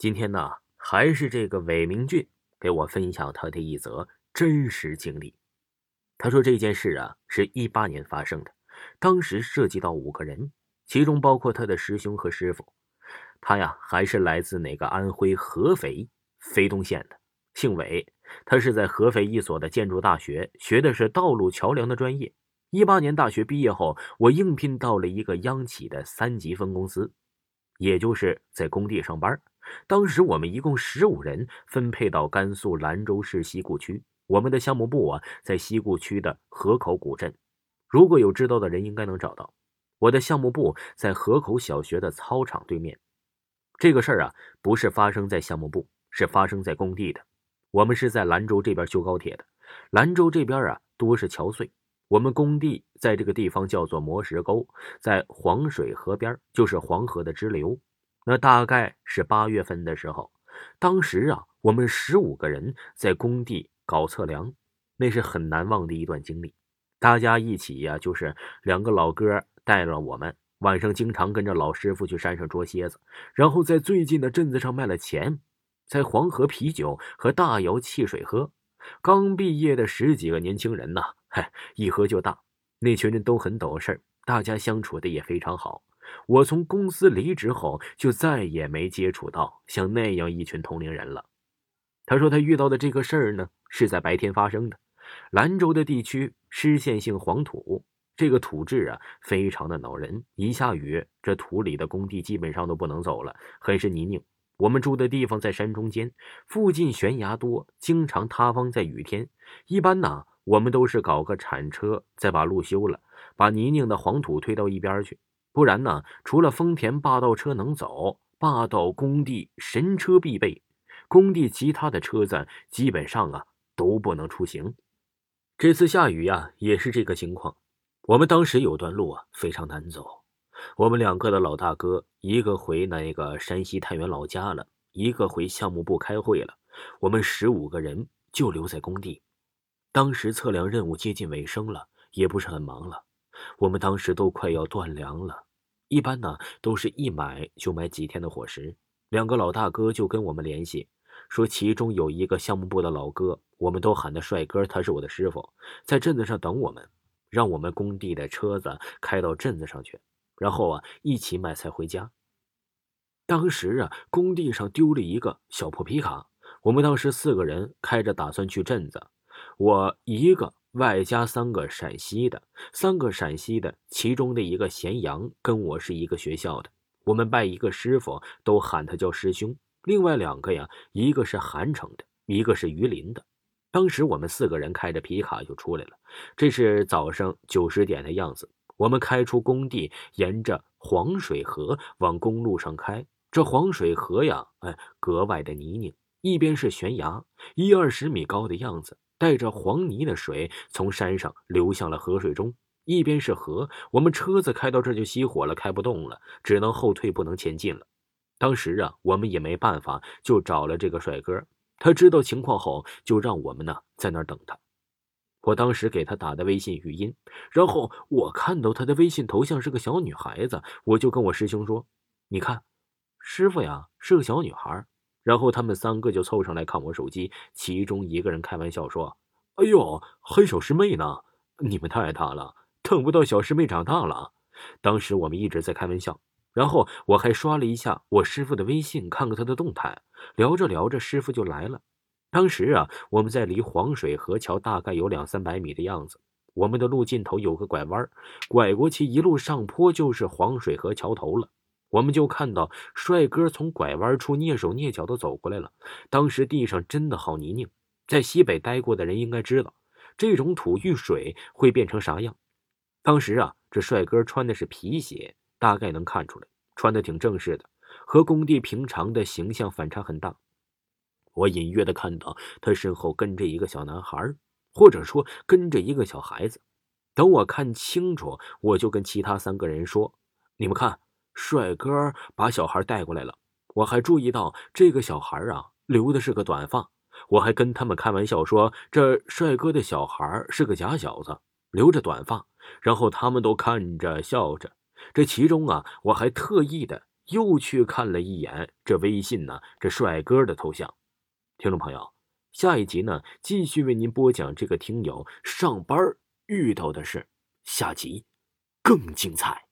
今天呢，还是这个韦明俊给我分享他的一则真实经历。他说这件事啊，是一八年发生的，当时涉及到五个人，其中包括他的师兄和师傅。他呀，还是来自哪个安徽合肥肥东县的，姓韦。他是在合肥一所的建筑大学学的是道路桥梁的专业。一八年大学毕业后，我应聘到了一个央企的三级分公司，也就是在工地上班。当时我们一共十五人，分配到甘肃兰州市西固区。我们的项目部啊，在西固区的河口古镇。如果有知道的人，应该能找到。我的项目部在河口小学的操场对面。这个事儿啊，不是发生在项目部，是发生在工地的。我们是在兰州这边修高铁的。兰州这边啊，多是桥隧。我们工地在这个地方叫做磨石沟，在黄水河边，就是黄河的支流。那大概是八月份的时候，当时啊，我们十五个人在工地搞测量，那是很难忘的一段经历。大家一起呀，就是两个老哥带了我们，晚上经常跟着老师傅去山上捉蝎子，然后在最近的镇子上卖了钱，在黄河啤酒和大窑汽水喝。刚毕业的十几个年轻人呐，嗨，一喝就大。那群人都很懂事大家相处的也非常好。我从公司离职后，就再也没接触到像那样一群同龄人了。他说他遇到的这个事儿呢，是在白天发生的。兰州的地区湿陷性黄土，这个土质啊，非常的恼人。一下雨，这土里的工地基本上都不能走了，很是泥泞。我们住的地方在山中间，附近悬崖多，经常塌方。在雨天，一般呢，我们都是搞个铲车，再把路修了，把泥泞的黄土推到一边去。不然呢？除了丰田霸道车能走，霸道工地神车必备，工地其他的车子基本上啊都不能出行。这次下雨呀，也是这个情况。我们当时有段路啊非常难走，我们两个的老大哥，一个回那个山西太原老家了，一个回项目部开会了，我们十五个人就留在工地。当时测量任务接近尾声了，也不是很忙了。我们当时都快要断粮了，一般呢都是一买就买几天的伙食。两个老大哥就跟我们联系，说其中有一个项目部的老哥，我们都喊他帅哥，他是我的师傅，在镇子上等我们，让我们工地的车子开到镇子上去，然后啊一起买菜回家。当时啊工地上丢了一个小破皮卡，我们当时四个人开着打算去镇子，我一个。外加三个陕西的，三个陕西的，其中的一个咸阳跟我是一个学校的，我们拜一个师傅，都喊他叫师兄。另外两个呀，一个是韩城的，一个是榆林的。当时我们四个人开着皮卡就出来了，这是早上九十点的样子。我们开出工地，沿着黄水河往公路上开。这黄水河呀，哎，格外的泥泞，一边是悬崖，一二十米高的样子。带着黄泥的水从山上流向了河水中，一边是河，我们车子开到这就熄火了，开不动了，只能后退，不能前进了。当时啊，我们也没办法，就找了这个帅哥。他知道情况后，就让我们呢在那儿等他。我当时给他打的微信语音，然后我看到他的微信头像是个小女孩子，我就跟我师兄说：“你看，师傅呀是个小女孩。”然后他们三个就凑上来看我手机，其中一个人开玩笑说：“哎呦，黑手师妹呢！你们太大了，等不到小师妹长大了。”当时我们一直在开玩笑，然后我还刷了一下我师傅的微信，看看他的动态。聊着聊着，师傅就来了。当时啊，我们在离黄水河桥大概有两三百米的样子，我们的路尽头有个拐弯，拐过去一路上坡就是黄水河桥头了。我们就看到帅哥从拐弯处蹑手蹑脚的走过来了。当时地上真的好泥泞，在西北待过的人应该知道，这种土遇水会变成啥样。当时啊，这帅哥穿的是皮鞋，大概能看出来，穿的挺正式的，和工地平常的形象反差很大。我隐约的看到他身后跟着一个小男孩，或者说跟着一个小孩子。等我看清楚，我就跟其他三个人说：“你们看。”帅哥把小孩带过来了，我还注意到这个小孩啊留的是个短发，我还跟他们开玩笑说这帅哥的小孩是个假小子，留着短发，然后他们都看着笑着。这其中啊，我还特意的又去看了一眼这微信呢，这帅哥的头像。听众朋友，下一集呢，继续为您播讲这个听友上班遇到的事，下集更精彩。